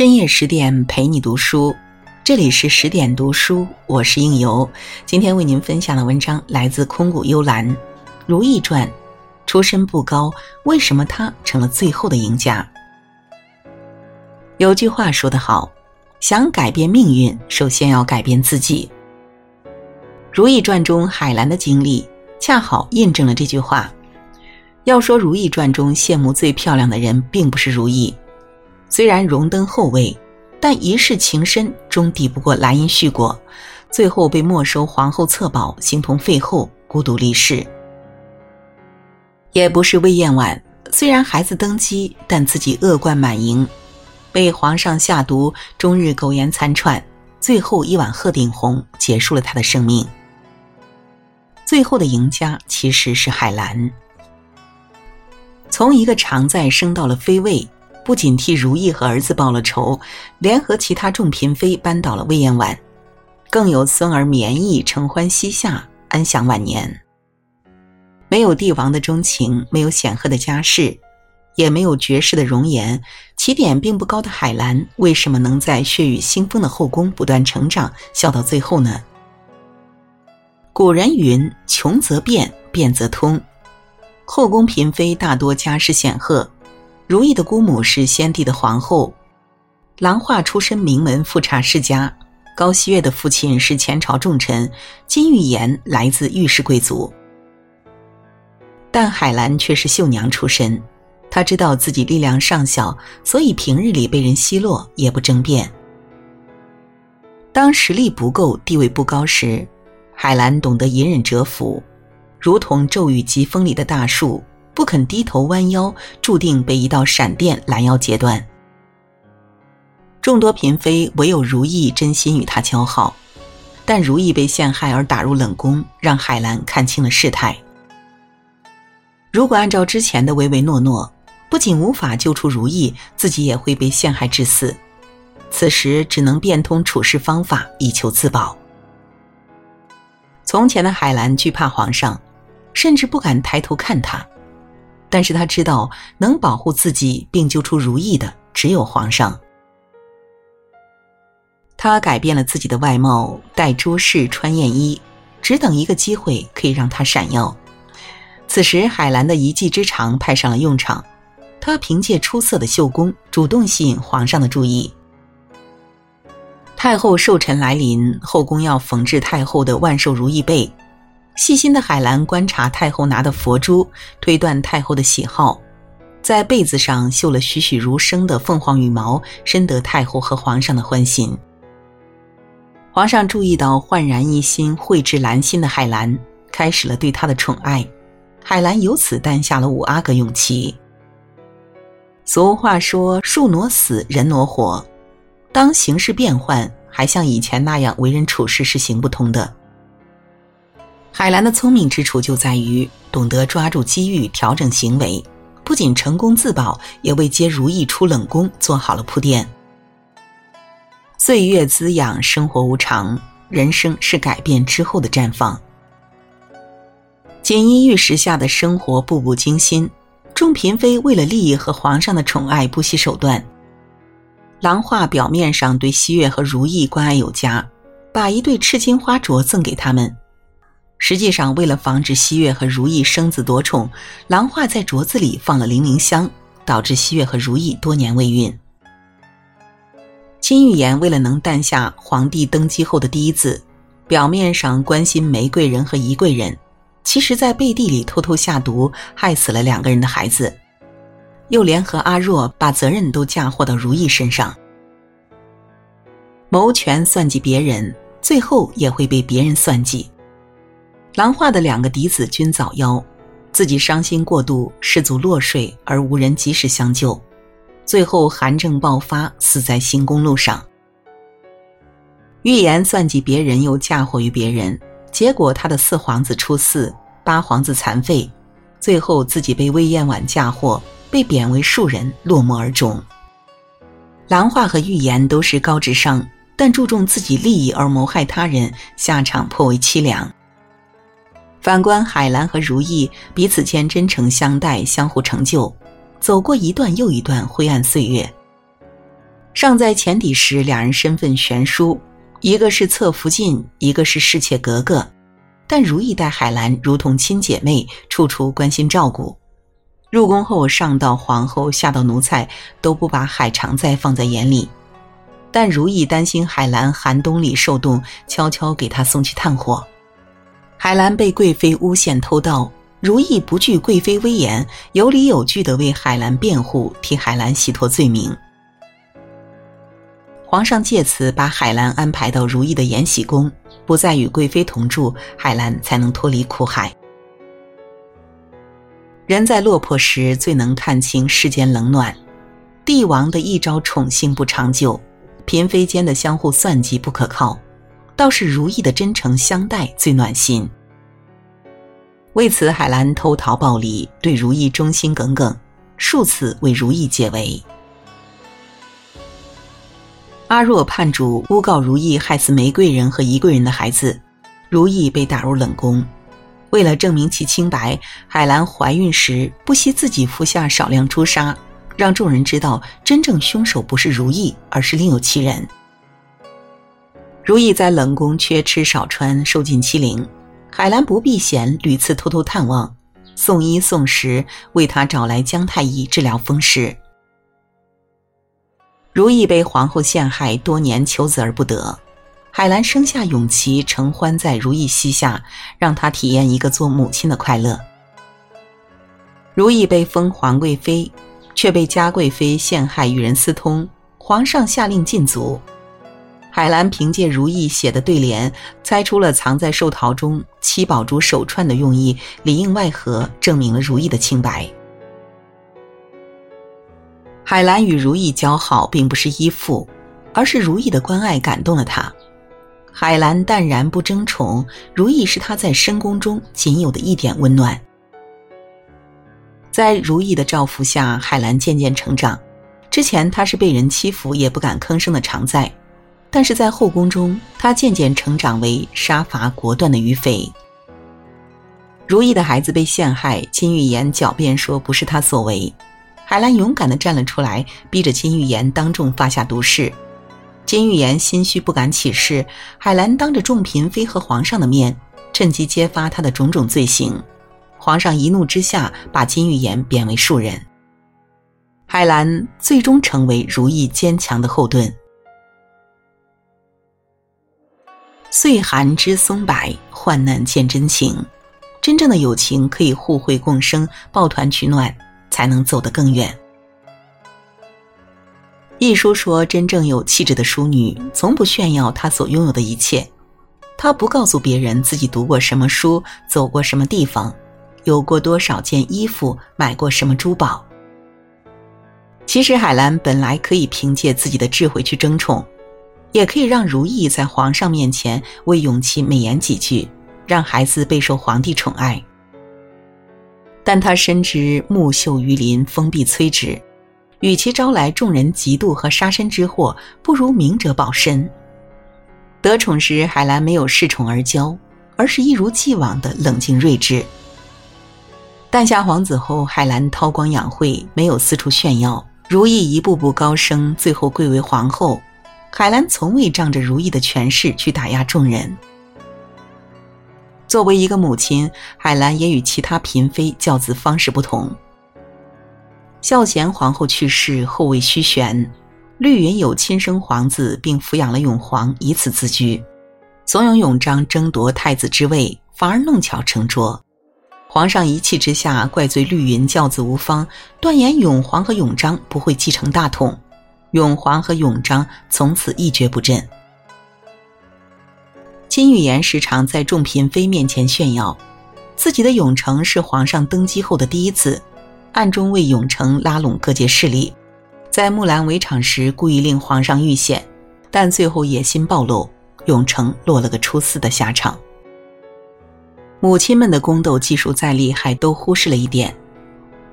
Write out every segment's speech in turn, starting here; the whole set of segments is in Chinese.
深夜十点陪你读书，这里是十点读书，我是应由。今天为您分享的文章来自空谷幽兰，《如懿传》。出身不高，为什么她成了最后的赢家？有句话说得好，想改变命运，首先要改变自己。《如懿传》中海兰的经历，恰好印证了这句话。要说《如懿传》中羡慕最漂亮的人，并不是如懿。虽然荣登后位，但一世情深终抵不过兰因絮果，最后被没收皇后册宝，形同废后，孤独离世。也不是魏延婉，虽然孩子登基，但自己恶贯满盈，被皇上下毒，终日苟延残喘，最后一碗鹤顶红结束了他的生命。最后的赢家其实是海兰，从一个常在升到了妃位。不仅替如意和儿子报了仇，联合其他众嫔妃扳倒了魏延婉，更有孙儿绵意承欢膝下，安享晚年。没有帝王的钟情，没有显赫的家世，也没有绝世的容颜，起点并不高的海兰，为什么能在血雨腥风的后宫不断成长，笑到最后呢？古人云：“穷则变，变则通。”后宫嫔妃大多家世显赫。如意的姑母是先帝的皇后，郎画出身名门富察世家，高希月的父亲是前朝重臣，金玉妍来自御氏贵族。但海兰却是绣娘出身，她知道自己力量尚小，所以平日里被人奚落也不争辩。当实力不够、地位不高时，海兰懂得隐忍蛰伏，如同骤雨疾风里的大树。不肯低头弯腰，注定被一道闪电拦腰截断。众多嫔妃唯有如意真心与他交好，但如意被陷害而打入冷宫，让海兰看清了事态。如果按照之前的唯唯诺诺，不仅无法救出如意，自己也会被陷害致死。此时只能变通处事方法，以求自保。从前的海兰惧怕皇上，甚至不敢抬头看他。但是他知道，能保护自己并救出如意的只有皇上。他改变了自己的外貌，戴珠饰，穿艳衣，只等一个机会可以让他闪耀。此时，海兰的一技之长派上了用场，她凭借出色的绣工，主动吸引皇上的注意。太后寿辰来临，后宫要缝制太后的万寿如意被。细心的海兰观察太后拿的佛珠，推断太后的喜好，在被子上绣了栩栩如生的凤凰羽毛，深得太后和皇上的欢心。皇上注意到焕然一新、蕙质兰心的海兰，开始了对她的宠爱。海兰由此担下了五阿哥永琪。俗话说：“树挪死，人挪活。”当形势变换，还像以前那样为人处事是行不通的。海兰的聪明之处就在于懂得抓住机遇，调整行为，不仅成功自保，也为接如意出冷宫做好了铺垫。岁月滋养，生活无常，人生是改变之后的绽放。锦衣玉食下的生活步步惊心，众嫔妃为了利益和皇上的宠爱不惜手段。郎画表面上对西月和如意关爱有加，把一对赤金花镯赠给他们。实际上，为了防止西月和如意生子夺宠，兰画在镯子里放了零陵香，导致西月和如意多年未孕。金玉妍为了能诞下皇帝登基后的第一子，表面上关心玫贵人和宜贵人，其实在背地里偷偷下毒，害死了两个人的孩子，又联合阿若把责任都嫁祸到如意身上，谋权算计别人，最后也会被别人算计。郎画的两个嫡子均早夭，自己伤心过度，失足落水而无人及时相救，最后寒症爆发，死在新宫路上。预言算计别人，又嫁祸于别人，结果他的四皇子出嗣，八皇子残废，最后自己被魏延婉嫁祸，被贬为庶人，落寞而终。兰化和预言都是高智商，但注重自己利益而谋害他人，下场颇为凄凉。反观海兰和如意，彼此间真诚相待，相互成就，走过一段又一段灰暗岁月。尚在前底时，两人身份悬殊，一个是侧福晋，一个是侍妾格格。但如意待海兰如同亲姐妹，处处关心照顾。入宫后，上到皇后，下到奴才，都不把海常在放在眼里。但如意担心海兰寒冬里受冻，悄悄给她送去炭火。海兰被贵妃诬陷偷盗，如意不惧贵妃威严，有理有据地为海兰辩护，替海兰洗脱罪名。皇上借此把海兰安排到如意的延禧宫。不再与贵妃同住，海兰才能脱离苦海。人在落魄时最能看清世间冷暖，帝王的一朝宠幸不长久，嫔妃间的相互算计不可靠，倒是如意的真诚相待最暖心。为此，海兰偷桃报李，对如意忠心耿耿，数次为如意解围。阿若叛主诬告如意害死玫瑰人和宜贵人的孩子，如意被打入冷宫。为了证明其清白，海兰怀孕时不惜自己服下少量朱砂，让众人知道真正凶手不是如意，而是另有其人。如意在冷宫缺吃少穿，受尽欺凌，海兰不避嫌，屡次偷偷探望，送衣送食，为他找来姜太医治疗风湿。如意被皇后陷害多年，求子而不得。海兰生下永琪，承欢在如意膝下，让她体验一个做母亲的快乐。如意被封皇贵妃，却被嘉贵妃陷害，与人私通，皇上下令禁足。海兰凭借如意写的对联，猜出了藏在寿桃中七宝珠手串的用意，里应外合，证明了如意的清白。海兰与如意交好，并不是依附，而是如意的关爱感动了她。海兰淡然不争宠，如意是她在深宫中仅有的一点温暖。在如意的照拂下，海兰渐渐成长。之前她是被人欺负也不敢吭声的常在，但是在后宫中，她渐渐成长为杀伐果断的于妃。如意的孩子被陷害，金玉妍狡辩说不是她所为。海兰勇敢地站了出来，逼着金玉妍当众发下毒誓。金玉妍心虚不敢起誓，海兰当着众嫔妃和皇上的面，趁机揭发她的种种罪行。皇上一怒之下，把金玉妍贬为庶人。海兰最终成为如意坚强的后盾。岁寒知松柏，患难见真情。真正的友情可以互惠共生，抱团取暖。才能走得更远。一书说，真正有气质的淑女，从不炫耀她所拥有的一切。她不告诉别人自己读过什么书，走过什么地方，有过多少件衣服，买过什么珠宝。其实，海兰本来可以凭借自己的智慧去争宠，也可以让如意在皇上面前为永琪美言几句，让孩子备受皇帝宠爱。但他深知木秀于林，风必摧之。与其招来众人嫉妒和杀身之祸，不如明哲保身。得宠时，海兰没有恃宠而骄，而是一如既往的冷静睿智。诞下皇子后，海兰韬光养晦，没有四处炫耀。如意一步步高升，最后贵为皇后。海兰从未仗着如意的权势去打压众人。作为一个母亲，海兰也与其他嫔妃教子方式不同。孝贤皇后去世，后位虚悬，绿云有亲生皇子，并抚养了永皇，以此自居，怂恿永璋争夺太子之位，反而弄巧成拙。皇上一气之下，怪罪绿云教子无方，断言永皇和永璋不会继承大统，永皇和永璋从此一蹶不振。金玉妍时常在众嫔妃面前炫耀，自己的永城是皇上登基后的第一次，暗中为永城拉拢各界势力，在木兰围场时故意令皇上遇险，但最后野心暴露，永城落了个出四的下场。母亲们的宫斗技术再厉害，都忽视了一点：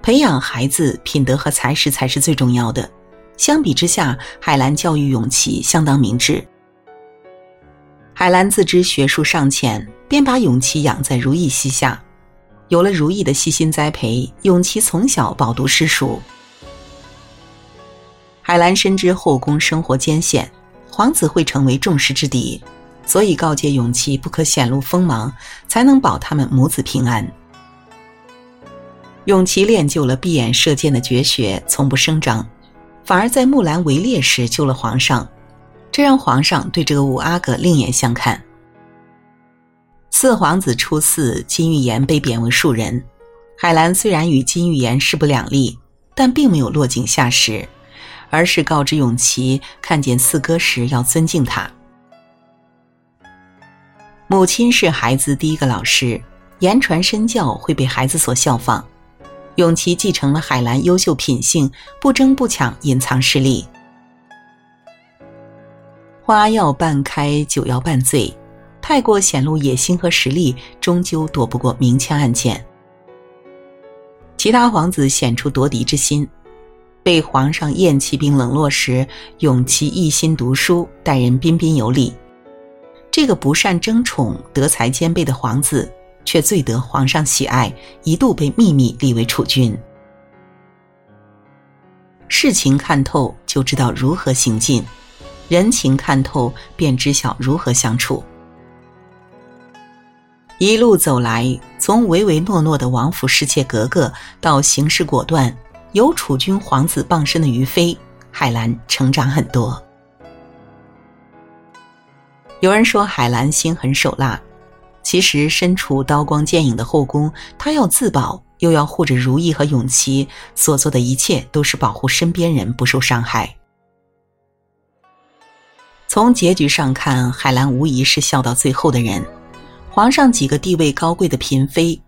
培养孩子品德和才识才是最重要的。相比之下，海兰教育永琪相当明智。海兰自知学术尚浅，便把永琪养在如意膝下。有了如意的细心栽培，永琪从小饱读诗书。海兰深知后宫生活艰险，皇子会成为众矢之的，所以告诫永琪不可显露锋芒，才能保他们母子平安。永琪练就了闭眼射箭的绝学，从不声张，反而在木兰围猎时救了皇上，这让皇上对这个五阿哥另眼相看。四皇子出嗣，金玉妍被贬为庶人。海兰虽然与金玉妍势不两立，但并没有落井下石，而是告知永琪，看见四哥时要尊敬他。母亲是孩子第一个老师，言传身教会被孩子所效仿。永琪继承了海兰优秀品性，不争不抢，隐藏实力。花要半开，酒要半醉，太过显露野心和实力，终究躲不过明枪暗箭。其他皇子显出夺嫡之心，被皇上厌弃并冷落时，永琪一心读书，待人彬彬有礼。这个不善争宠、德才兼备的皇子。却最得皇上喜爱，一度被秘密立为储君。事情看透，就知道如何行进；人情看透，便知晓如何相处。一路走来，从唯唯诺诺的王府侍妾格格，到行事果断、有储君皇子傍身的于妃，海兰成长很多。有人说海兰心狠手辣。其实身处刀光剑影的后宫，他要自保，又要护着如意和永琪，所做的一切都是保护身边人不受伤害。从结局上看，海兰无疑是笑到最后的人。皇上几个地位高贵的嫔妃，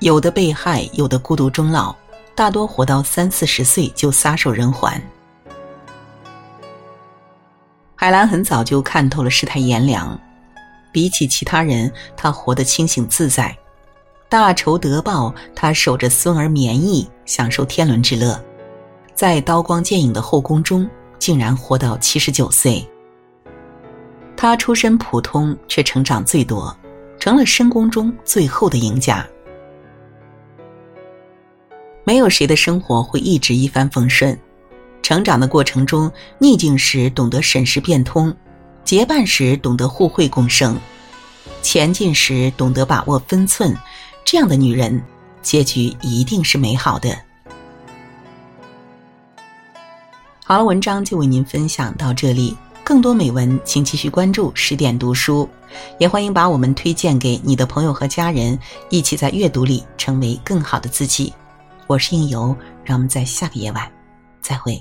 有的被害，有的孤独终老，大多活到三四十岁就撒手人寰。海兰很早就看透了世态炎凉。比起其他人，他活得清醒自在，大仇得报，他守着孙儿绵意，享受天伦之乐，在刀光剑影的后宫中，竟然活到七十九岁。他出身普通，却成长最多，成了深宫中最后的赢家。没有谁的生活会一直一帆风顺，成长的过程中，逆境时懂得审时变通。结伴时懂得互惠共生，前进时懂得把握分寸，这样的女人，结局一定是美好的。好了，文章就为您分享到这里，更多美文请继续关注十点读书，也欢迎把我们推荐给你的朋友和家人，一起在阅读里成为更好的自己。我是应由，让我们在下个夜晚再会。